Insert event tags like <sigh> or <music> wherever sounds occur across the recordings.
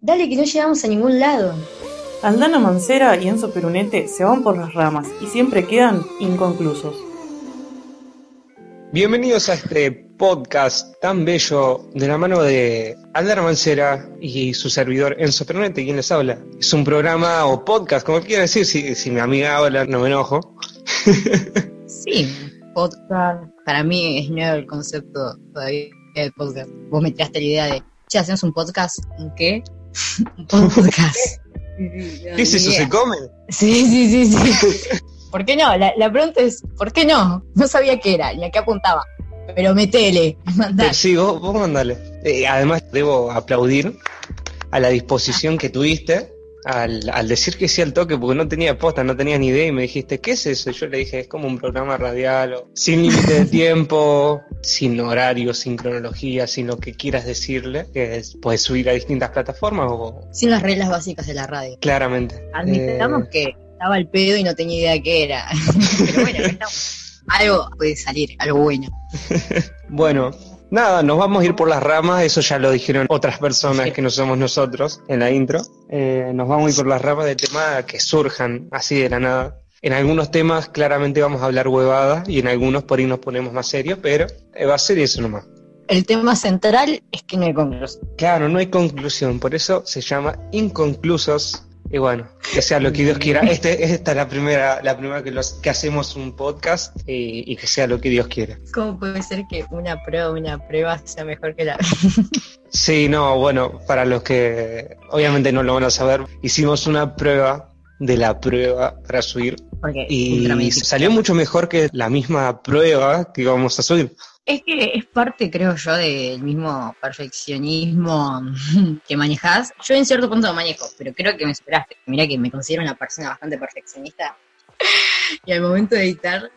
Dale que no llegamos a ningún lado. Aldana Mancera y Enzo Perunete se van por las ramas y siempre quedan inconclusos. Bienvenidos a este podcast tan bello de la mano de Aldana Mancera y su servidor Enzo Perunete, quien les habla. Es un programa o podcast, como quiera decir, si, si mi amiga habla no me enojo. <laughs> Sí, podcast. Para mí es nuevo el concepto todavía del podcast. Vos me tiraste la idea de, che, hacemos un podcast. ¿Un qué? Un podcast. ¿Qué es eso? ¿Se come? Sí, sí, sí, sí. ¿Por qué no? La, la pregunta es, ¿por qué no? No sabía qué era, ni a qué apuntaba. Pero metele, mandá. Sí, vos, vos mandale. Eh, además, debo aplaudir a la disposición que tuviste al, al decir que sí al toque, porque no tenía posta, no tenía ni idea, y me dijiste, ¿qué es eso? Y yo le dije, es como un programa radial, o sin límite de tiempo, sin horario, sin cronología, sin lo que quieras decirle, que es- puedes subir a distintas plataformas o Sin las reglas básicas de la radio. claramente. Admitamos Eh, que estaba al pedo y no tenía idea de qué era. <laughs> Pero bueno, estamos. Algo puede salir, algo bueno. <laughs> Bueno, nada, nos vamos a ir por las ramas, eso ya lo dijeron otras personas que no somos nosotros en la intro. Eh, nos vamos a ir por las ramas de temas que surjan así de la nada. En algunos temas claramente vamos a hablar huevadas y en algunos por ahí nos ponemos más serios, pero eh, va a ser eso nomás. El tema central es que no hay conclusión. Claro, no hay conclusión, por eso se llama inconclusos. Y bueno, que sea lo que Dios quiera. Este, esta es la primera, la primera que, los, que hacemos un podcast y, y que sea lo que Dios quiera. ¿Cómo puede ser que una prueba, una prueba sea mejor que la <laughs> Sí, no, bueno, para los que obviamente no lo van a saber, hicimos una prueba de la prueba para subir Porque y salió mucho mejor que la misma prueba que íbamos a subir. Es que es parte, creo yo, del mismo perfeccionismo <laughs> que manejas. Yo en cierto punto lo manejo, pero creo que me superaste. Mira que me considero una persona bastante perfeccionista. <laughs> Y al momento de editar,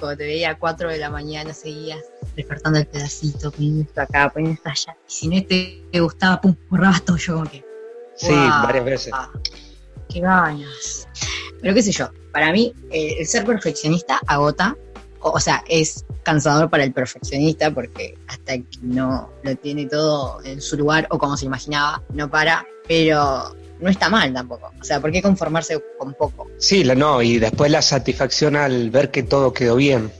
cuando te veía a 4 de la mañana, seguías despertando el pedacito, poniendo esto acá, poniendo esto allá. Y si no te, gustaba, pum, borrabas todo yo como que. Sí, Wow. varias veces. Qué ganas. Pero qué sé yo, para mí eh, el ser perfeccionista agota, o, o sea, es cansador para el perfeccionista porque hasta que no lo tiene todo en su lugar o como se imaginaba, no para, pero no está mal tampoco. O sea, ¿por qué conformarse con poco? Sí, la, no, y después la satisfacción al ver que todo quedó bien.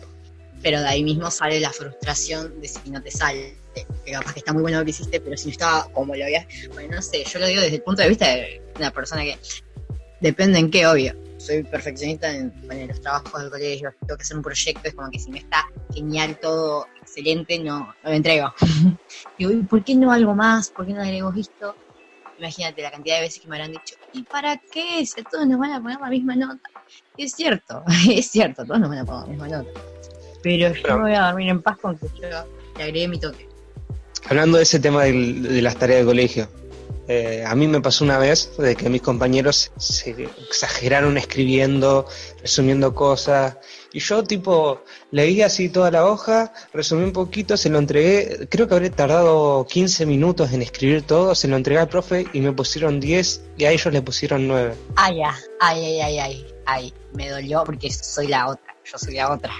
Pero de ahí mismo sale la frustración de si no te sale. Que capaz que está muy bueno lo que hiciste, pero si no estaba como lo habías. Bueno, no sé, yo lo digo desde el punto de vista de una persona que depende en qué, obvio. Soy perfeccionista en, bueno, los trabajos del colegio, tengo que hacer un proyecto, es como que si no está genial, todo excelente, no, no lo entrego. <laughs> Digo, ¿y por qué no algo más? ¿Por qué no agrego esto? Imagínate la cantidad de veces que me habrán dicho, ¿y para qué? Si a todos nos van a poner la misma nota. Y es cierto, <laughs> es cierto, todos nos van a poner la misma nota. Pero yo Pero- me voy a dormir en paz con que yo le agregué mi toque. Hablando de ese tema del- de las tareas de colegio, eh, a mí me pasó una vez de que mis compañeros se exageraron escribiendo, resumiendo cosas, y yo tipo leí así toda la hoja, resumí un poquito, se lo entregué, creo que habré tardado 15 minutos en escribir todo, se lo entregué al profe y me pusieron 10 y a ellos le pusieron 9. Ay, ya, ay, ay, ay, ay, ay, me dolió porque soy la otra, yo soy la otra.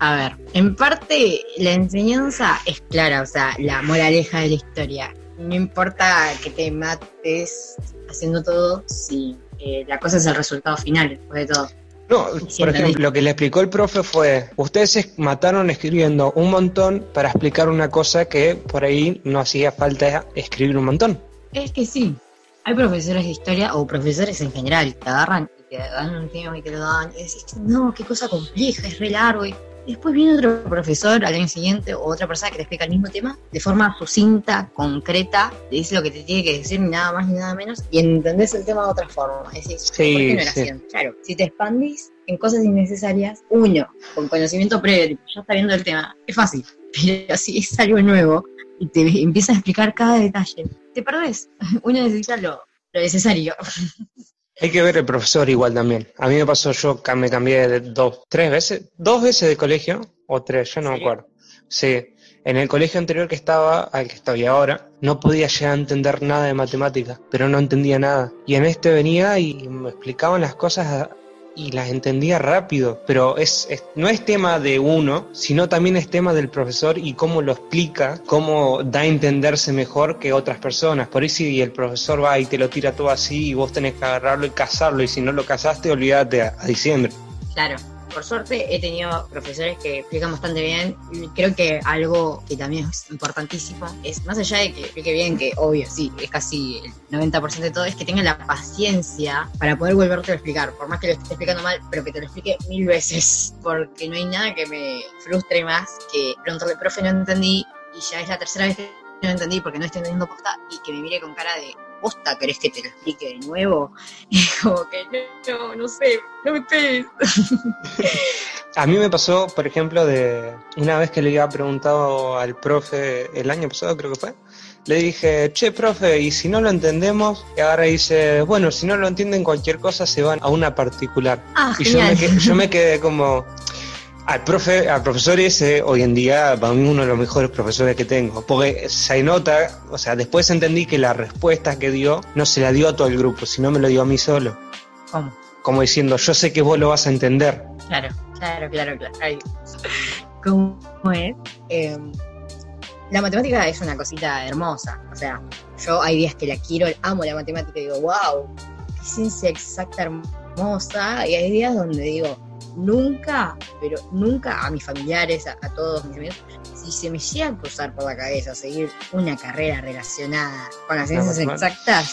A ver, en parte la enseñanza es clara, o sea, la moraleja de la historia. No importa que te mates haciendo todo, si eh, la cosa es el resultado final, después de todo. No, por ejemplo, lo que le explicó el profe fue, ustedes se mataron escribiendo un montón para explicar una cosa que por ahí no hacía falta escribir un montón. Es que sí, hay profesores de historia o profesores en general que te agarran y te dan un tema y te lo dan y decís, no, qué cosa compleja, es re largo. Y después viene otro profesor al año siguiente o otra persona que te explica el mismo tema de forma sucinta, concreta, te dice lo que te tiene que decir, ni nada más ni nada menos, y entendés el tema de otra forma. Decís, Sí, ¿por qué no era sí. así? Claro, si te expandís en cosas innecesarias, uno, con conocimiento previo, ya está viendo el tema, es fácil. <laughs> Pero si es algo nuevo y te empieza a explicar cada detalle, te perdés. <laughs> Uno necesita lo, lo necesario. <laughs> Hay que ver el profesor igual también. A mí me pasó, yo me cambié de dos, tres veces, dos veces de colegio, o tres, yo no me acuerdo. Sí, en el colegio anterior que estaba, al que estoy ahora, no podía llegar a entender nada de matemática, pero no entendía nada. Y en este venía y me explicaban las cosas y las entendía rápido, pero es, es- no es tema de uno, sino también es tema del profesor y cómo lo explica, cómo da a entenderse mejor que otras personas. Por ahí si el profesor va y te lo tira todo así y vos tenés que agarrarlo y cazarlo y si no lo cazaste, olvídate a, a diciembre. Claro. Por suerte he tenido profesores que explican bastante bien. Creo que algo que también es importantísimo es, más allá de que explique bien, que obvio, sí, es casi el 90% de todo, es que tenga la paciencia para poder volverte a explicar. Por más que lo esté explicando mal, pero que te lo explique mil veces. <laughs> Porque no hay nada que me frustre más que preguntarle, profe, no entendí. Y ya es la tercera vez que no entendí porque no estoy entendiendo posta. Y que me mire con cara de, posta, ¿querés que te lo explique de nuevo? <laughs> Y como que, no, no, no sé, no me estés. A mí me pasó, por ejemplo, de una vez que le había preguntado al profe el año pasado, creo que fue, le dije, che, profe, y si no lo entendemos, y ahora dice, bueno, si no lo entienden cualquier cosa, se van a una particular. Ah, Y yo me, genial. que- yo me quedé como, al profe, al profesor ese, hoy en día, para mí uno de los mejores profesores que tengo, porque se nota, o sea, después entendí que la respuesta que dio no se la dio a todo el grupo, sino me lo dio a mí solo. ¿Cómo? Como diciendo, yo sé que vos lo vas a entender. Claro, claro, claro, claro. Ay, ¿Cómo es? Eh, la matemática es una cosita hermosa. O sea, yo hay días que la quiero, amo la matemática y digo, wow, qué ciencia exacta hermosa. Y hay días donde digo, nunca, pero nunca a mis familiares, a, a todos mis amigos, si se me llega a cruzar por la cabeza seguir una carrera relacionada con las La ciencias exactas,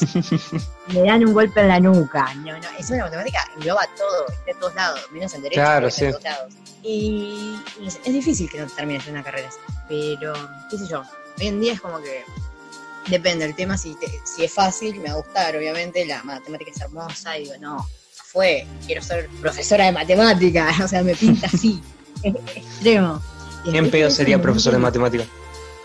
<laughs> me dan un golpe en la nuca. No, no, es una matemática engloba todo, está en todos lados, menos en derecho, Claro, está en sí. todos lados. Y, y es, es difícil que no termines una carrera así, pero qué sé yo, hoy en día es como que depende del tema, si, te- si es fácil, me va a gustar, obviamente, la matemática es hermosa y digo, no, fue, quiero ser profesora de matemática, <laughs> o sea, me pinta así, <laughs> es extremo. ¿Quién pedo sería profesor de montón- matemática?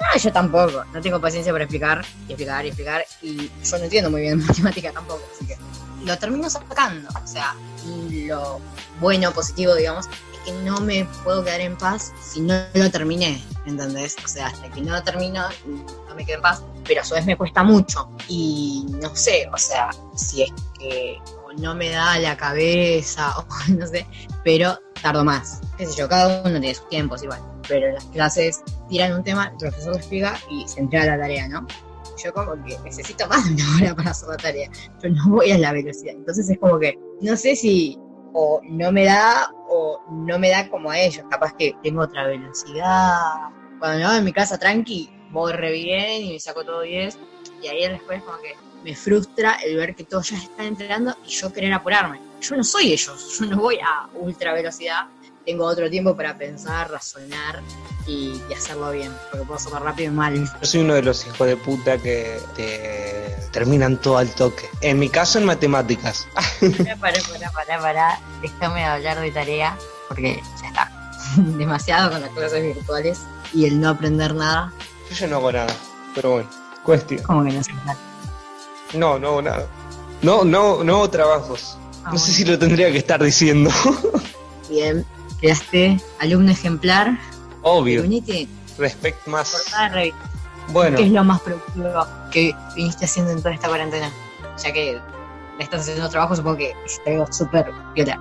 Ah, yo tampoco. No tengo paciencia para explicar y explicar y explicar. Y yo no entiendo muy bien <laughs> matemática tampoco. Así que lo termino sacando. O sea, y lo bueno, positivo, digamos, es que no me puedo quedar en paz si no lo terminé. ¿Entendés? O sea, hasta que no lo termino, no me quedo en paz. Pero a su vez me cuesta mucho. Y no sé, o sea, si es que no me da la cabeza <laughs> o no sé, pero tardo más. Qué sé yo, cada uno tiene sus tiempos igual. Pero en las clases tiran un tema, el profesor lo explica y se entrega la tarea, ¿no? Yo como que necesito más de una hora para hacer la tarea, pero no voy a la velocidad. Entonces es como que no sé si o no me da o no me da como a ellos. Capaz que tengo otra velocidad. Cuando me hago en mi casa tranqui, voy re bien y me saco todo 10. Y ahí es como que me frustra el ver que todos ya están entrenando y yo querer apurarme. Yo no soy ellos, <laughs> yo no voy a ultra velocidad. Tengo otro tiempo para pensar, razonar y, y hacerlo bien, porque puedo hacerlo rápido y mal. Yo soy uno de los hijos de puta que te terminan todo al toque. En mi caso, en matemáticas. <laughs> Pará, pará, pará, pará. Déjame hablar de tarea, porque ya está. <laughs> Demasiado con las clases virtuales y el no aprender nada. Yo ya no hago nada, pero bueno, cuestión. Como que no sé nada. No, no hago nada. No, no, no trabajos. Ah, No sé si lo tendría que estar diciendo. <laughs> Bien, quedaste alumno ejemplar. Obvio. Unite, Respect más. Bueno, ¿Qué es lo más productivo que viniste haciendo en toda esta cuarentena? Ya que estás haciendo trabajo, supongo que es algo súper viola.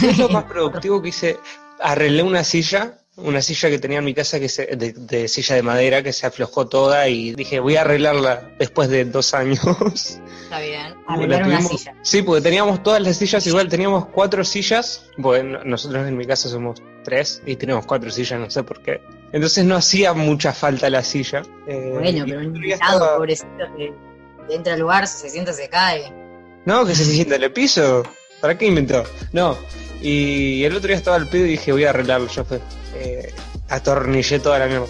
¿qué es lo <laughs> más productivo que hice? Arreglé una silla, una silla que tenía en mi casa que se, de, de silla de madera que se aflojó toda y dije voy a arreglarla después de dos años. <laughs> Está bien. La Arreglar una tuvimos- silla. Sí, porque teníamos todas las sillas igual, teníamos cuatro sillas, bueno, nosotros en mi casa somos tres y tenemos cuatro sillas, no sé por qué. Entonces no hacía mucha falta la silla. eh, Bueno, pero un invitado, estaba- pobrecito, que entra al lugar, se sienta, se cae. No, que se sienta en el piso. ¿Para qué inventó? No. Y el otro día estaba al pedo y dije voy a arreglarlo, yo fue. Eh, atornillé toda la mierda.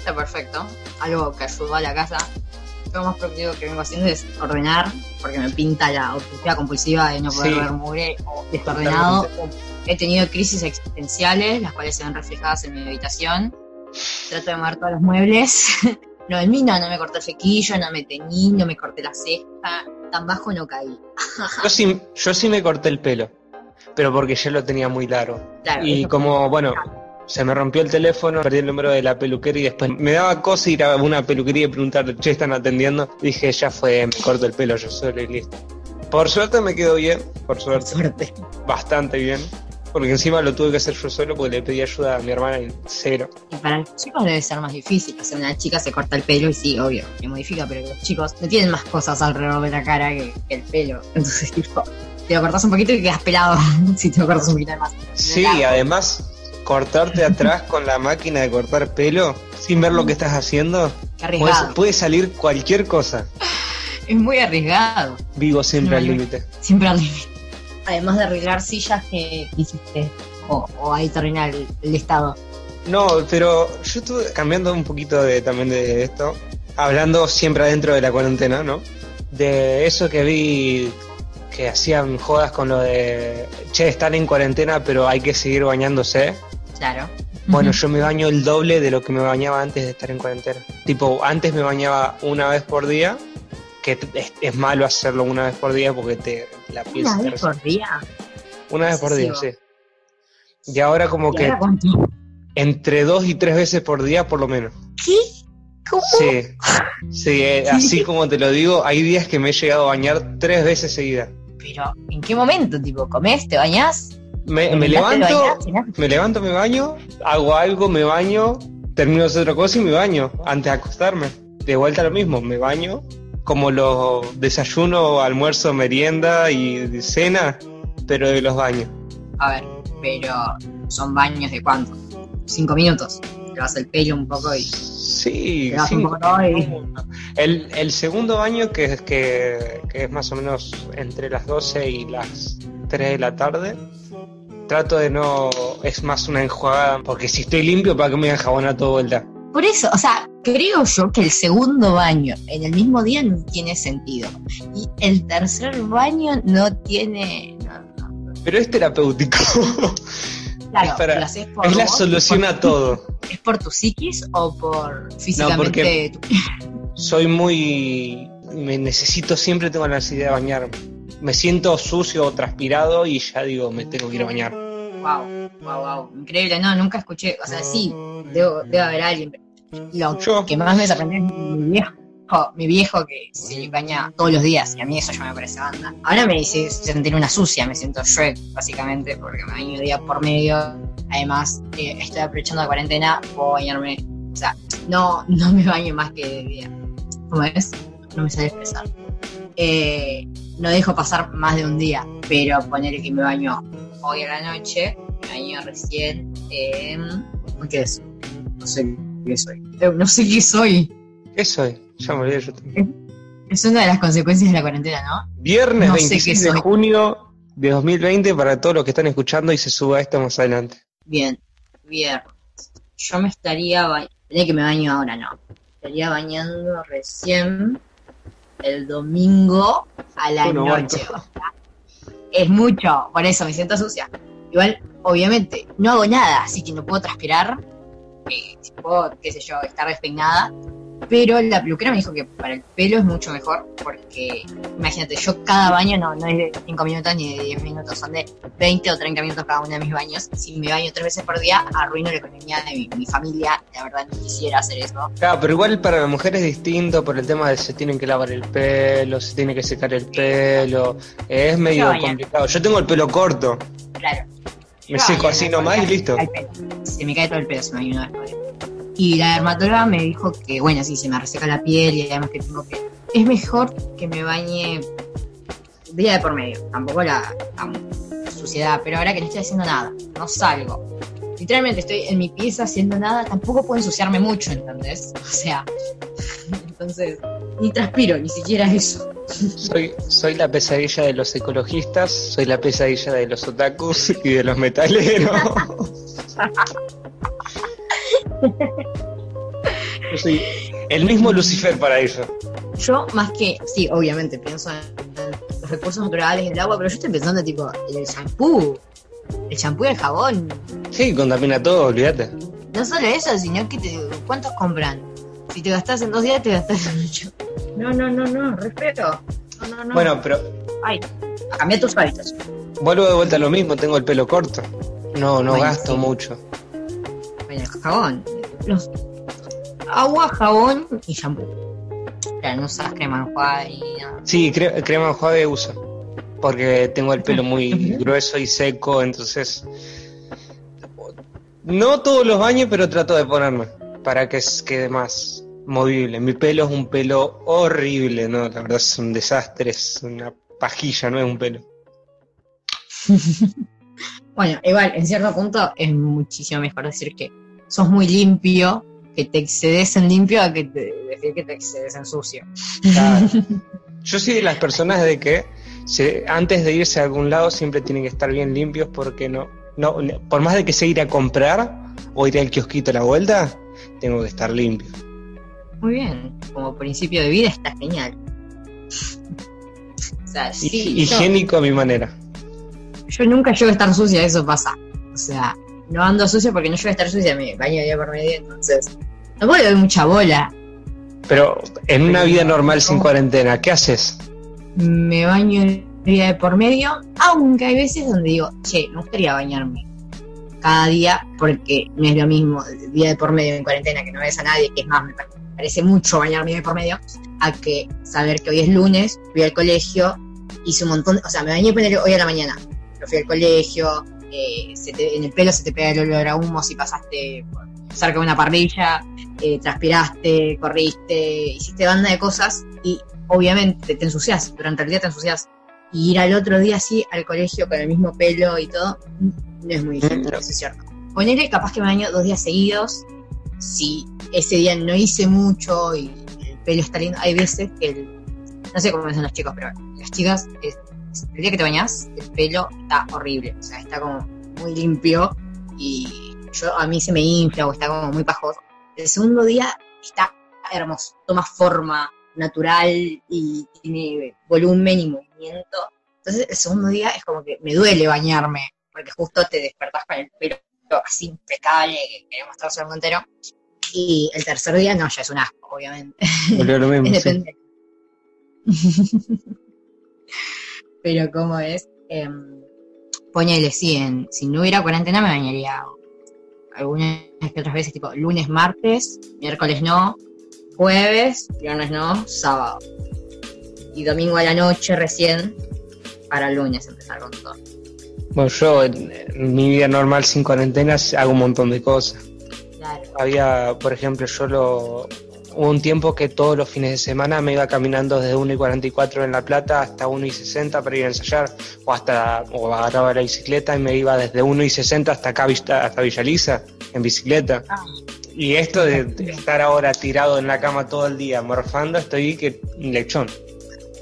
Está perfecto. Algo que ayudó a la casa. Lo más productivo que vengo haciendo es ordenar, porque me pinta la obsesiva compulsiva de no poder Sí. ver mugre o desordenado. He tenido crisis existenciales, las cuales se ven reflejadas en mi habitación. Trato de mover todos los muebles. <laughs> No, en mí no, no me corté el flequillo, no me teñí, no me corté la ceja. Tan bajo no caí. Yo sí, yo sí me corté el pelo, pero porque ya lo tenía muy largo. Claro, Y como, bueno, se me rompió el teléfono, perdí el número de la peluquería y después me daba cosa ir a una peluquería y preguntarle, che, están atendiendo. Dije, ya fue, me corto el pelo yo solo y listo. Por suerte me quedó bien, por suerte, Suerte. bastante bien. Porque encima lo tuve que hacer yo solo porque le pedí ayuda a mi hermana y cero. Y para los chicos debe ser más difícil. O sea, una chica se corta el pelo y sí, obvio, que modifica, pero los chicos no tienen más cosas alrededor de la cara que, que el pelo. Entonces, tipo, te lo cortas un poquito y quedas pelado <laughs> si te lo cortas un poquito más. Sí, además, cortarte atrás con la máquina de cortar pelo sin ver lo que estás haciendo, puede, arriesgado. puede salir cualquier cosa. <sighs> Es muy arriesgado. Vivo siempre No, al límite. Siempre al límite. Además de arreglar sillas que hiciste. O, o ahí termina el, el estado. No, pero yo estuve cambiando un poquito de, también de esto, hablando siempre adentro de la cuarentena, ¿no? De eso que vi que hacían jodas con lo de, che, están en cuarentena, pero hay que seguir bañándose. Claro. Bueno, yo me baño el doble de lo que me bañaba antes de estar en cuarentena. Tipo, antes me bañaba una vez por día, que es, es malo hacerlo una vez por día porque te la piel Una se vez por día. Una vez por día, sí. Y ahora como ¿Y que ahora entre dos y tres veces por día por lo menos. ¿Qué? ¿Cómo? Sí, sí, eh, <laughs> así como te lo digo, hay días que me he llegado a bañar tres veces seguidas. Pero, ¿en qué momento? Tipo, ¿comés? ¿Te bañás? Me, ¿Te me bañás, te levanto, bañás, me levanto, me baño, hago algo, me baño, termino de hacer otra cosa y me baño antes de acostarme. De vuelta lo mismo, me baño, como los desayuno, almuerzo, merienda y cena, pero de los baños. A ver, pero ¿son baños de cuánto? ¿Cinco minutos? Te vas el pelo un poco y Sí, te vas un cinco- poco y... El, el segundo baño, que es, que, que es más o menos entre las 12 y las 3 de la tarde, trato de no. Es más una enjuagada, porque si estoy limpio, ¿para qué me voy a todo vuelta? Por eso, o sea, creo yo que el segundo baño en el mismo día no tiene sentido. Y el tercer baño no tiene... no, no. Pero es terapéutico. <laughs> Claro, Es para- lo haces por es la vos, solución por- a todo. ¿Es por tu psiquis o por físicamente? tu- Soy muy. Me necesito, siempre tengo la necesidad de bañarme. Me siento sucio o transpirado y ya digo, me tengo que ir a bañar. Wow, wow, wow. Increíble, no, nunca escuché. O sea, sí, debo, debe haber alguien. Lo Yo. que más me sorprendió es mi viejo. Mi viejo que se baña todos los días y a mí eso ya me parece banda. Ahora me dice sentir una sucia, me siento Shrek básicamente porque me baño día por medio. Además, eh, estoy aprovechando la cuarentena, puedo bañarme. O sea, no, no me baño más que de día. ¿Cómo es? No me sale expresar. Eh, no dejo pasar más de un día, pero poner que me baño hoy a la noche, me baño recién en... ¿Qué es? No sé qué soy. Eh, No sé qué soy. ¿Qué soy? Ya me olvidé yo también. Es una de las consecuencias de la cuarentena, ¿no? Viernes No sé 26 qué de soy. junio de 2020 para todos los que están escuchando y se suba esto más adelante. Bien, viernes. Yo me estaría bañando... que me baño ahora, no. Estaría bañando recién el domingo a la Bueno, noche. O sea, es mucho, por eso me siento sucia. Igual, obviamente, no hago nada, así que no puedo transpirar. eh, puedo, qué sé yo, estar despeinada. Pero la peluquera me dijo que para el pelo es mucho mejor porque, imagínate, yo cada baño no, no es de 5 minutos ni de 10 minutos, son de 20 o 30 minutos cada uno de mis baños. Si me baño tres veces por día, arruino la economía de mi, mi familia. La verdad, no quisiera hacer eso. Claro, pero igual para la mujer es distinto por el tema de se tienen que lavar el pelo, se tiene que secar el pelo. Es medio complicado. Yo tengo el pelo corto, Claro. me Yo seco así nomás y listo. Se me cae todo el pelo, se me baño una vez. Y la dermatóloga me dijo que, bueno, sí, se me reseca la piel y además que tengo que... Es mejor que me bañe día de por medio, tampoco la, la suciedad, pero ahora que no estoy haciendo nada, no salgo. Literalmente estoy en mi pieza haciendo nada, tampoco puedo ensuciarme mucho, ¿entendés? O sea, entonces, ni transpiro, ni siquiera eso. Soy, soy la pesadilla de los ecologistas, soy la pesadilla de los otakus y de los metaleros. <laughs> Yo soy el mismo Lucifer para ellos. Yo, más que, sí, obviamente pienso en los recursos naturales el agua, pero yo estoy pensando, tipo, en el shampoo, el shampoo y el jabón. Sí, contamina todo, olvídate. No solo eso, sino que te, ¿cuántos compran? Si te gastas en dos días, te gastas en ocho. No, no, no, no, respeto. No, no, no. Bueno, pero Ay, a cambiar tus hábitos. vuelvo de vuelta a lo mismo, tengo el pelo corto. No, no Bueno, gasto sí. mucho. El jabón. Los- agua, jabón y shampoo. Claro, no usas crema enjuague y nada. Sí, cre- crema enjuague uso. porque tengo el pelo muy <laughs> grueso y seco, entonces no todos los baños, pero trato de ponerme para que quede más movible. Mi pelo es un pelo horrible, ¿no? La verdad es un desastre, es una pajilla, no es un pelo. <laughs> bueno, igual, en cierto punto es muchísimo mejor decir que sos muy limpio, que te excedes en limpio, a que te, decir que te excedes en sucio. <laughs> Yo soy de las personas de que antes de irse a algún lado siempre tienen que estar bien limpios porque no, no, por más de que se ir a comprar o ir al kiosquito a la vuelta, tengo que estar limpio. Muy bien, como principio de vida está genial. o sea, sí, Higiénico a mi manera. Yo nunca llego a estar sucia, eso pasa. O sea, no ando sucia porque no llego a estar sucia, me baño día por medio, entonces tampoco le doy mucha bola. Pero en una vida normal sin cuarentena, ¿qué haces? Me baño día de por medio, aunque hay veces donde digo, che, me gustaría bañarme cada día porque no es lo mismo día de por medio en cuarentena que no ves a nadie, que es más, me parece mucho bañarme de por medio, a que saber que hoy es lunes, fui al colegio, hice un montón, o sea, me bañé hoy a la mañana, pero fui al colegio, eh, en el pelo se te pega el olor a humo si pasaste cerca de una parrilla, eh, transpiraste, corriste, hiciste banda de cosas y obviamente te ensucias, durante el día te ensucias y ir al otro día así al colegio con el mismo pelo y todo, no es muy difícil, eso es cierto. Ponerle capaz que me baño dos días seguidos, si ese día no hice mucho y el pelo está lindo, hay veces que, el, no sé cómo son los chicos, pero las chicas, el día que te bañas, el pelo está horrible, o sea, está como muy limpio y yo a mí se me infla o está como muy pajoso. El segundo día está hermoso, toma forma, natural y tiene volumen y movimiento. Entonces el segundo día es como que me duele bañarme, porque justo te despertás con el pelo así impecable que queremos mostrar el mundo entero. Y el tercer día no, ya es un asco, obviamente. Lo mismo, <laughs> <laughs> Pero como es, eh, ponele, sí, si no hubiera cuarentena me bañaría algunas que otras veces, tipo lunes, martes, miércoles no, jueves, viernes no, sábado. Y domingo a la noche recién, para el lunes empezar con todo. Bueno, yo en, mi vida normal sin cuarentenas hago un montón de cosas. Claro. Había, por ejemplo, yo lo, hubo un tiempo que todos los fines de semana me iba caminando desde 1 y 44 en La Plata hasta 1 y 60 para ir a ensayar, o hasta o agarraba la bicicleta y me iba desde 1 y 60 hasta acá, hasta Villaliza, en bicicleta. Ah. Y esto de, estar ahora tirado en la cama todo el día morfando, estoy que un lechón.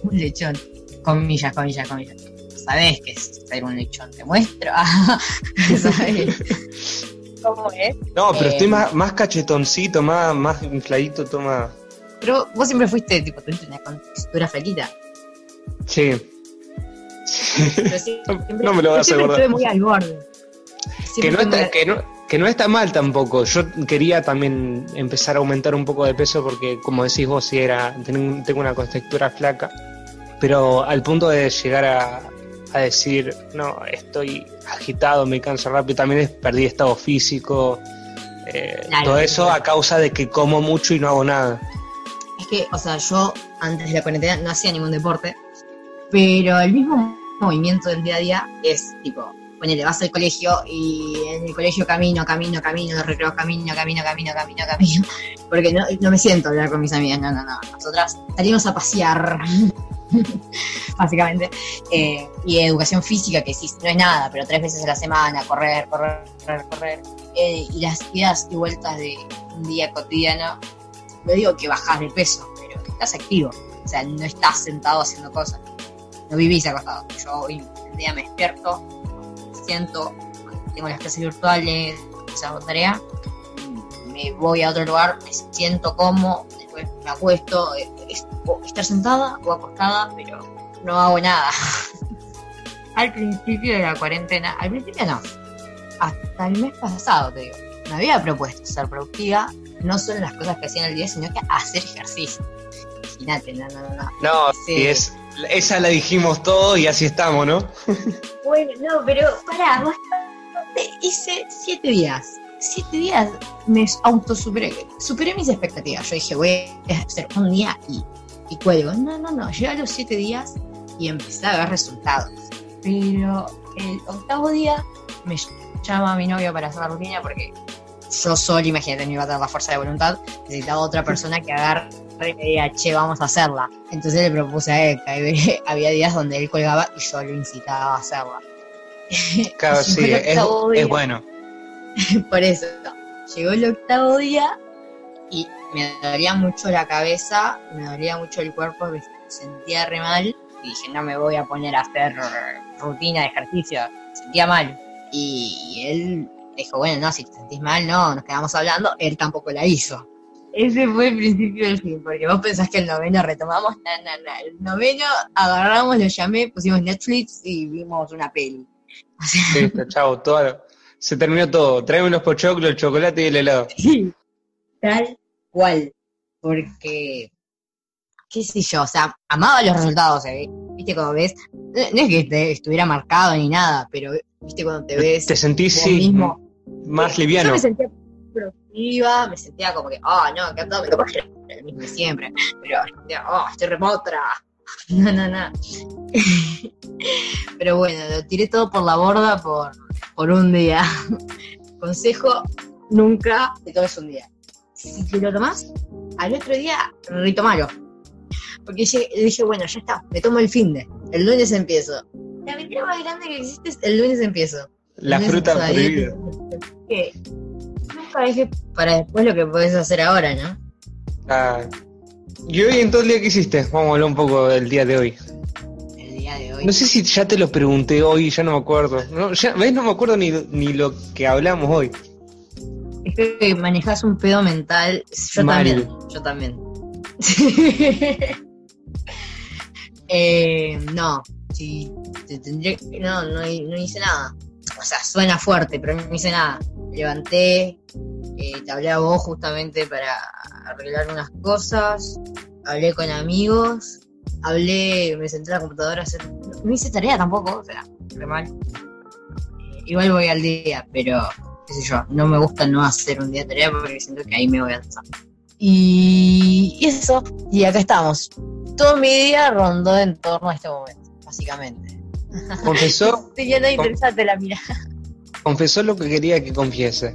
Un lechón. Comillas, comillas, comillas. Sabes que es ser un lechón. Te muestro. <laughs> <laughs> ¿Cómo es? No, pero estoy eh, más, más cachetoncito, más, más infladito, toma. Pero vos siempre fuiste, tipo, tuviste una textura flaquita. Sí. <laughs> no me lo vas a acordar. muy al borde. Que no, está, que, no, que no está mal tampoco. Yo quería también empezar a aumentar un poco de peso porque, como decís vos, sí era, tengo una textura flaca. Pero al punto de llegar a, a decir, no, estoy agitado, me canso rápido, también perdí estado físico. Eh, todo eso a causa de que como mucho y no hago nada. Es que, o sea, yo antes de la cuarentena no hacía ningún deporte, pero el mismo movimiento del día a día es tipo, ponele, vas al colegio y en el colegio camino, camino, camino, de recreo, camino, camino, camino, camino, camino, porque no, no me siento hablar con mis amigas, no, no, no. Nosotras salimos a pasear, <laughs> básicamente, eh, y educación física, que sí, no es nada, pero tres veces a la semana, correr, correr, correr, correr, eh, y las idas y vueltas de un día cotidiano, no digo que bajas de peso, pero estás activo, o sea, no estás sentado haciendo cosas, no vivís acostado. Yo hoy en día me despierto, siento, tengo las clases virtuales, esa tarea, me voy a otro lugar, me siento como, después me acuesto, eh, estar sentada o acostada, pero no hago nada. <laughs> al principio de la cuarentena, al principio no, hasta el mes pasado te digo, me había propuesto ser productiva, no solo en las cosas que hacía en el día, sino que hacer ejercicio. Imagínate, no, no, no. No, es, esa la dijimos todos y así estamos, ¿no? <laughs> bueno, no, pero pará, hice siete días. Siete días me autosuperé, superé mis expectativas. Yo dije, voy a hacer un día y, y cuelgo. No, no, no, llegué a los siete días y empecé a ver resultados. Pero el octavo día me llama mi novio para hacer la rutina porque yo solo, imagínate, no iba a tener la fuerza de voluntad, necesitaba otra persona que agarre y me diga, che, vamos a hacerla. Entonces le propuse a él, que <laughs> había días donde él colgaba y yo lo incitaba a hacerla. Claro, <laughs> sí, es, es bueno. <laughs> Por eso, llegó el octavo día y me dolía mucho la cabeza, me dolía mucho el cuerpo, me sentía re mal y dije, no me voy a poner a hacer rutina de ejercicio, me sentía mal. Y él dijo, bueno, no, si te sentís mal, no, nos quedamos hablando, él tampoco la hizo. Ese fue el principio del fin, porque vos pensás que el noveno retomamos, no, no, no, el noveno agarramos, lo llamé, pusimos Netflix y vimos una peli. <laughs> Listo, chao, todo, se terminó todo, tráeme unos pochoclos, el chocolate y el helado. <laughs> Sí, tal cual, porque, qué sé yo, o sea, amaba los resultados, ¿eh? viste como ves, no es que te estuviera marcado ni nada, pero viste cuando te ves... Te sentís, sí, mismo, más liviano. Yo me sentía productiva, me sentía como que, oh, no, que todo me el mismo siempre, pero oh, estoy remotra. No, no, no. <laughs> pero bueno, lo tiré todo por la borda por, por un día. <laughs> Consejo, nunca te tomes un día si te lo tomás, al otro día retomalo. Porque dije, bueno, ya está, me tomo el fin de. El lunes empiezo. La mentira más grande que existe es el lunes empiezo. La fruta prohibida. <laughs> Nunca dije para después lo que puedes hacer ahora, ¿no? Ah. ¿Y hoy en todo el día qué hiciste? Vamos a hablar un poco del día de hoy. El día de hoy. No sé si ya te lo pregunté hoy, ya no me acuerdo. No, ya, ¿Ves? No me acuerdo ni, ni lo que hablamos hoy. Es que manejas un pedo mental. Yo también. Yo también. <laughs> eh, no, sí, tendría, no, no, no, hice nada. O sea, suena fuerte, pero no hice nada. levanté, eh, te hablé a vos justamente para arreglar unas cosas, hablé con amigos, hablé, me senté en la computadora a hacer. No hice tarea tampoco, o sea, re mal. Eh, igual voy al día, pero qué sé yo, no me gusta no hacer un día de tarea porque siento que ahí me voy a cansar. Y, eso, y acá estamos. Todo mi día rondó en torno a este momento, básicamente. Confesó. <laughs> Estoy interesante la mira. Confesó lo que quería que confiese.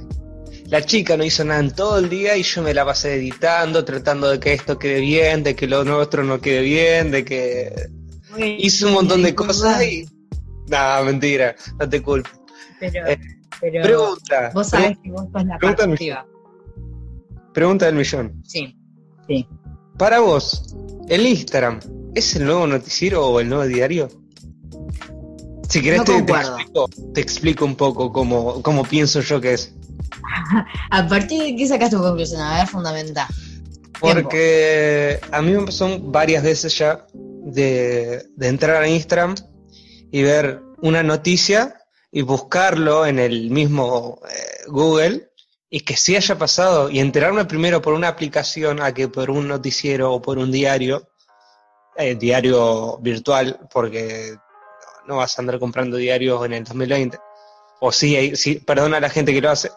La chica no hizo nada en todo el día y yo me la pasé editando, tratando de que esto quede bien, de que lo nuestro no quede bien, de que hice un montón de cosas y... Nada, mentira, no te culpo. Pero... Eh, pero pregunta. Vos sabés que vos sos la pregunta del Pregunta del millón. Sí, sí. Para vos, ¿el Instagram es el nuevo noticiero o el nuevo diario? Si querés te, explico, un poco cómo, cómo pienso yo que es. ¿A partir de qué sacas tu conclusión? A ver, fundamental. Porque a mí me pasó varias veces ya de, entrar a Instagram y ver una noticia y buscarlo en el mismo eh, Google y que sí haya pasado y enterarme primero por una aplicación a que por un noticiero o por un diario, eh, diario virtual, porque no vas a andar comprando diarios en el 2020. O sí, sí perdona a la gente que lo hace,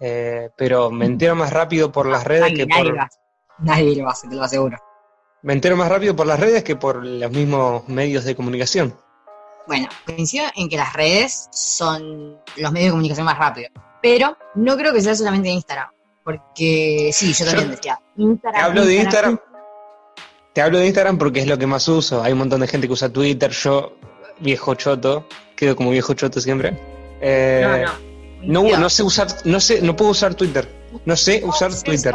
eh, pero me entero más rápido por las redes que por... Nadie lo hace, te lo aseguro. Me entero más rápido por las redes que por los mismos medios de comunicación. Bueno, coincido en que las redes son los medios de comunicación más rápidos, pero no creo que sea solamente Instagram, porque sí, yo también decía, Instagram. Te hablo de Instagram. Te hablo de Instagram porque es lo que más uso. Hay un montón de gente que usa Twitter. Yo, viejo choto, quedo como viejo choto siempre. Eh, no, no. No, sé usar, no sé, no puedo usar Twitter. No sé usar Twitter.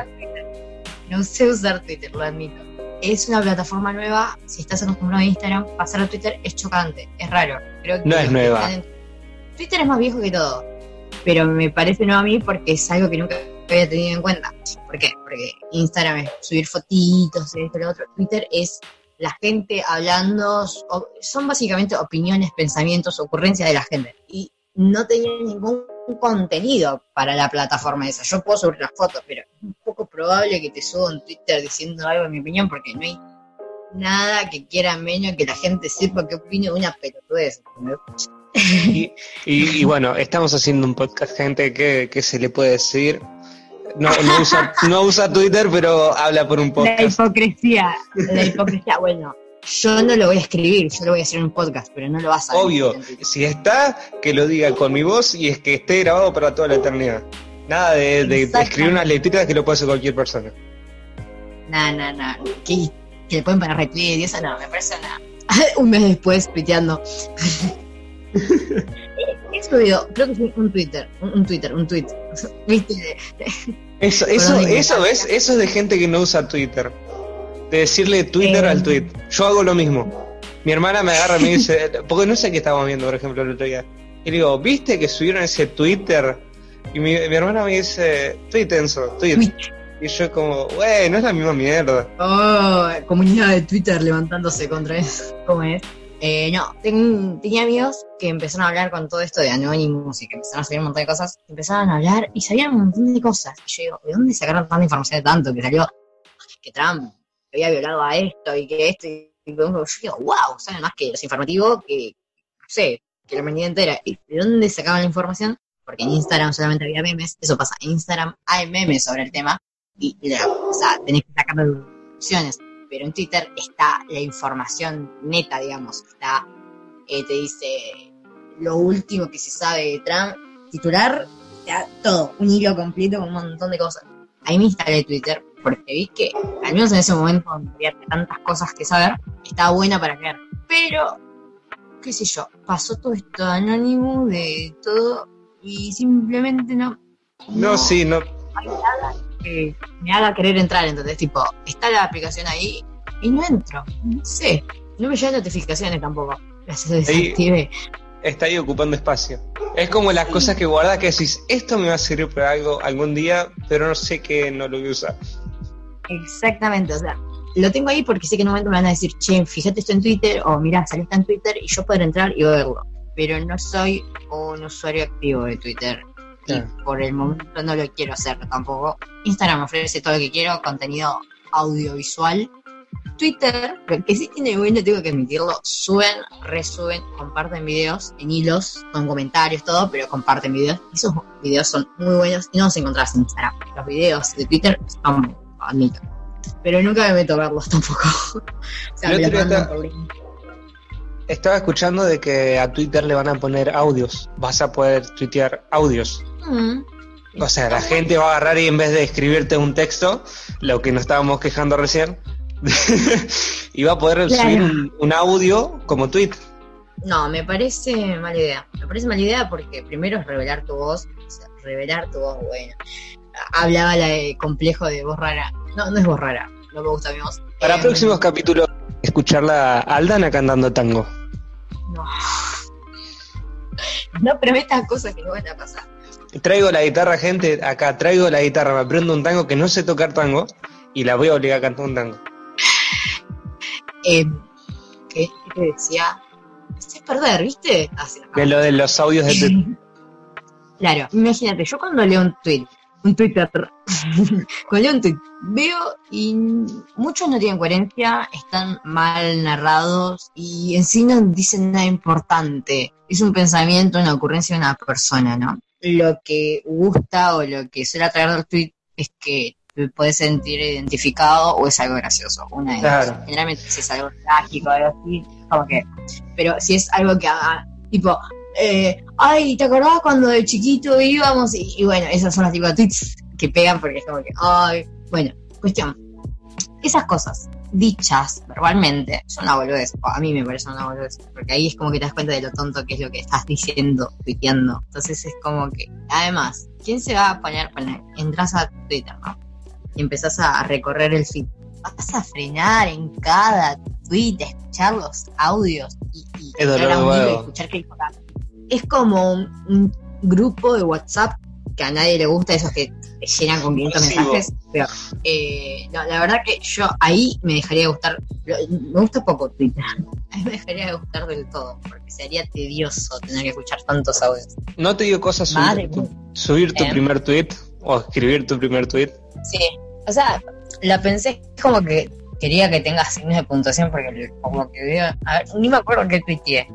No sé usar Twitter, lo admito es una plataforma nueva. Si estás acostumbrado a Instagram, pasar a Twitter es chocante, es raro. Creo que no es nueva. Twitter es más viejo que todo, pero me parece nuevo a mí porque es algo que nunca había tenido en cuenta. ¿Por qué? Porque Instagram es subir fotitos, esto, lo otro. Twitter es la gente hablando, son básicamente opiniones, pensamientos, ocurrencias de la gente. Y no tenía ningún contenido para la plataforma esa. Yo puedo subir las fotos, pero es un poco probable que te suba en Twitter diciendo algo en mi opinión, porque no hay nada que quiera menos que la gente sepa qué opino de una pelotudez. Y, y, bueno, estamos haciendo un podcast, gente, que, se le puede decir. No, no, usa, no usa Twitter, pero habla por un podcast. La hipocresía, la hipocresía, bueno. Yo no lo voy a escribir, yo lo voy a hacer en un podcast, pero no lo vas a Obvio, si está, que lo diga con mi voz y es que esté grabado para toda la eternidad. Nada de, escribir unas letritas que lo puede hacer cualquier persona. No, no, no. Que, que le pueden poner retweet y eso no, me parece una. <laughs> un mes después tuiteando. <laughs> He subido, creo que fue un Twitter, un, un Twitter, un tweet. <laughs> ¿Viste? Eso, eso, eso es, eso es de gente que no usa Twitter. De decirle Twitter Eh. al tweet. Yo hago lo mismo. Mi hermana me agarra y me dice, <laughs> porque no sé qué estábamos viendo, por ejemplo, el otro día. Y le digo, ¿viste que subieron ese Twitter? Y mi, mi hermana me dice, tweet tenso, tweet. Tweet. Y yo como, güey, no es la misma mierda. Oh, comunidad de Twitter levantándose contra eso. <laughs> ¿Cómo es? Eh, no, ten- tenía amigos que empezaron a hablar con todo esto de Anonymous y que empezaron a saber un montón de cosas. Empezaron a hablar y sabían un montón de cosas. Y yo digo, ¿de dónde sacaron tanta información de tanto? Que salió que Trump había violado a esto y que esto. Y yo digo, wow, saben más que los informativos, que, no sé, que la humanidad entera. ¿Y de dónde sacaban la información? Porque en Instagram solamente había memes. Eso pasa, en Instagram hay memes sobre el tema y la- o sea, tenés que sacar deducciones. Pero en Twitter está la información neta, digamos. Está, eh, te dice lo último que se sabe de Trump, titular, está todo, un hilo completo con un montón de cosas. Ahí me instalé Twitter porque vi que, al menos en ese momento donde había tantas cosas que saber, estaba buena para creer. Pero, qué sé yo, pasó todo esto anónimo de todo y simplemente no. No, sí, no. hay nada que me haga querer entrar, entonces tipo, está la aplicación ahí y no entro, no sé, no me llegan notificaciones tampoco, las desactivé. Está ahí ocupando espacio. Es como las cosas que guardas que decís, esto me va a servir para algo algún día, pero no sé que no lo voy a usar. Exactamente, o sea, lo tengo ahí porque sé que en un momento me van a decir, che, fíjate esto en Twitter, o mira, salió esto en Twitter y yo poder entrar y verlo. Pero no soy un usuario activo de Twitter. Claro. Y por el momento no lo quiero hacer tampoco. Instagram ofrece todo lo que quiero, contenido audiovisual. Twitter, lo que sí tiene bueno, tengo que admitirlo, suben, resuben, comparten videos en hilos, con comentarios, todo, pero comparten videos. Esos videos son muy buenos y no los encontrás en Instagram. Los videos de Twitter son buenos, admito. Pero nunca me meto a verlos tampoco. <laughs> o sea, El me otro los día mandan está- por link. Estaba escuchando de que a Twitter le van a poner audios. Vas a poder tuitear audios. Mm. O sea, la gente va a agarrar y en vez de escribirte un texto, lo que nos estábamos quejando recién, <laughs> va a poder Claro. subir un, un audio como tweet. No, me parece mala idea. Me parece mala idea porque primero es revelar tu voz. o sea, revelar tu voz, bueno. Hablaba la de complejo de voz rara. No, no es voz rara. No me gusta mi voz. Para Eh, próximos capítulos, escucharla a Aldana cantando tango. No. No prometas cosas que no van a pasar. Traigo la guitarra, gente, acá traigo la guitarra, me aprendo un tango que no sé tocar tango y la voy a obligar a cantar un tango. Eh, ¿qué, te decía? Es perder, ¿viste? Así, De lo de los audios de Twitter. Claro, imagínate, yo cuando leo un tweet, un Twitter, <laughs> cuando un tweet, veo y muchos no tienen coherencia, están mal narrados y en sí no dicen nada importante. Es un pensamiento, una ocurrencia de una persona, ¿no? Lo que gusta o lo que suele atraer del tweet es que te puedes sentir identificado o es algo gracioso. Una de Claro. Generalmente si es algo trágico algo así, como que. Pero si es algo que haga, tipo, eh, ay, ¿te acordás cuando de chiquito íbamos? Y, y bueno, esas son las tipo de tweets que pegan porque es como que, ay, bueno, cuestión. Esas cosas dichas verbalmente son una boludez. A mí me parece una boludez. Porque ahí es como que te das cuenta de lo tonto que es lo que estás diciendo, tuiteando. Entonces es como que, además, ¿quién se va a poner? Bueno, entras a Twitter, ¿no? Y empezás a recorrer el feed. Vas a frenar en cada tweet, a escuchar los audios y, y Es a un y escuchar acá. Es como un, un grupo de WhatsApp que a nadie le gusta, esos que te llenan con 500 Masivo. mensajes. Pero, eh, no, la verdad que yo ahí me dejaría de gustar. Me gusta poco Twitter. <laughs> Me dejaría de gustar del todo, porque sería tedioso tener que escuchar tantos audios. ¿No te dio cosa Madre subir, tu, subir tu ¿Eh? primer tweet o escribir tu primer tweet? Sí, o sea, la pensé como que quería que tenga signos de puntuación porque como que veo, a ver, ni me acuerdo qué tuiteé.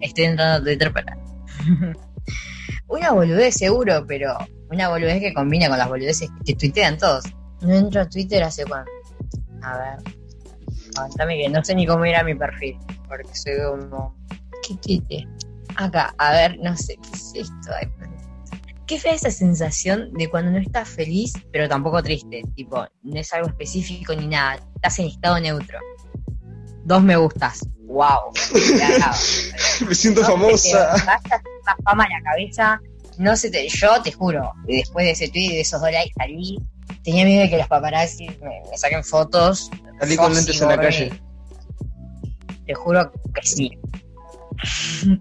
Estoy entrando a Twitter para. <laughs> una boludez seguro, pero una boludez que combina con las boludeces que tuitean todos. No entro a Twitter hace cuánto. A ver. Aguantame que no sé ni cómo ir a mi perfil, porque soy como... ¿Qué tuite? Acá, a ver, no sé, ¿qué es esto? Ay, Qué fea esa sensación de cuando no estás feliz, pero tampoco triste. Tipo, no es algo específico ni nada. Estás en estado neutro. Dos me gustas. ¡Wow! <laughs> Me siento No famosa. una fama en la cabeza. No se te. Yo te juro, después de ese tweet y de esos dos likes salí. Tenía miedo de que los paparazzi me, me saquen fotos. Salí con lentes en la calle. Te juro que sí. <laughs>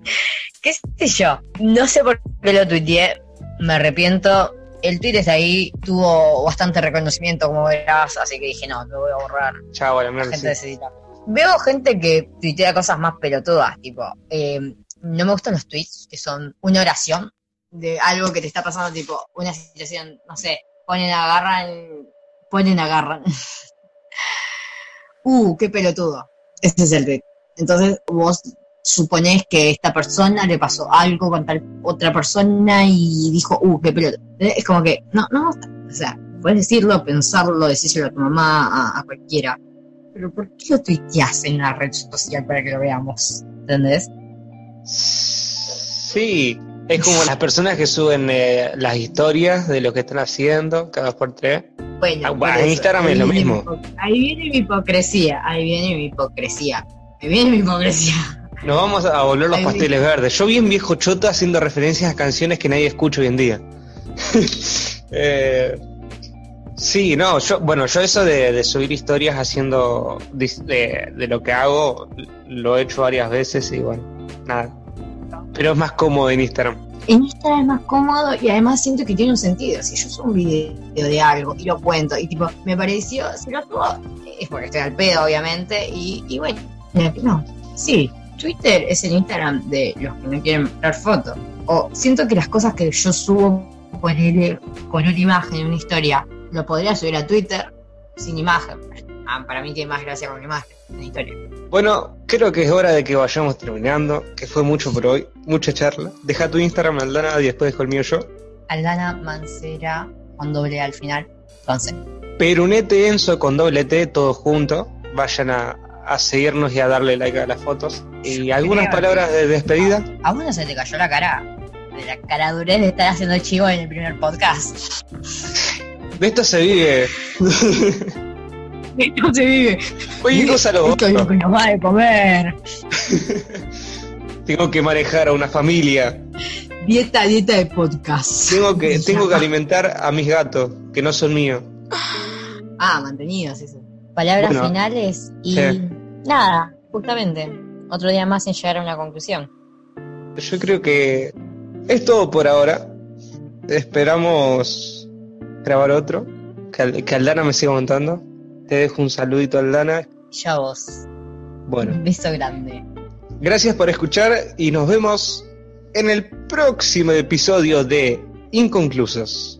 ¿Qué sé yo? No sé por qué lo tuiteé. Me arrepiento. El tweet está ahí, tuvo bastante reconocimiento, como verás, así que dije, no, lo voy a borrar. Chao, a la La gente sí. necesita. Veo gente que tuitea cosas más pelotudas, tipo, eh, no me gustan los tweets que son una oración de algo que te está pasando, tipo, una situación, no sé, ponen, agarran, ponen, agarran. <laughs> uh, qué pelotudo. Ese es el tweet. Entonces vos suponés que esta persona le pasó algo con tal otra persona y dijo, uh, qué pelotudo. Es como que, no, no. O sea, puedes decirlo, pensarlo, decírselo a tu mamá, a cualquiera. Pero ¿por qué lo tuiteas en una red social para que lo veamos? ¿Entendés? Sí, es como las personas que suben eh, las historias de lo que están haciendo cada dos por tres. Bueno, Ah, en Instagram ahí es lo mismo. Ahí viene mi hipocresía, ahí viene mi hipocresía. Ahí viene mi hipocresía. Nos vamos a volver los pasteles verdes. Yo vi un viejo choto haciendo referencias a canciones que nadie escucha hoy en día. <laughs> Eh, sí, no, yo, bueno, yo eso de, de subir historias haciendo de, lo que hago, lo he hecho varias veces y bueno, nada. Pero es más cómodo en Instagram. En Instagram es más cómodo y además siento que tiene un sentido. Si yo subo un video de algo y lo cuento y tipo, me pareció, si lo subo, es porque estoy al pedo, obviamente, y, y bueno, no, sí, Twitter es el Instagram de los que no quieren mostrar fotos. O siento que las cosas que yo subo ponele, con una imagen, una historia, lo podría subir a Twitter sin imagen. Ah, para mí tiene más gracia con imagen, una historia. Bueno, creo que es hora de que vayamos terminando, que fue mucho por hoy, mucha charla. Deja tu Instagram, Aldana, y después dejo el mío yo. Aldana Mancera, con doble A al final, entonces. Perunete Enzo con doble T, todo junto. Vayan a, a seguirnos y a darle like a las fotos. Y algunas Creo palabras de despedida. ¿A vos no se te cayó la cara? De la caradurez de estar haciendo chivo en el primer podcast. De esto se vive. <laughs> Esto se vive. Oye, cosa lo Esto es lo que nos va de comer. <laughs> Tengo que manejar a una familia. Dieta, dieta de podcast. Tengo que, <laughs> tengo que alimentar a mis gatos, que no son míos. Ah, mantenidos, eso. Palabras Bueno, finales y sí. nada, justamente. Otro día más sin llegar a una conclusión. Yo creo que es todo por ahora. Esperamos grabar otro. Que, que Aldana me siga montando. Te dejo un saludito, Aldana. Ya vos. Bueno, Un beso grande. gracias por escuchar y nos vemos en el próximo episodio de Inconclusos.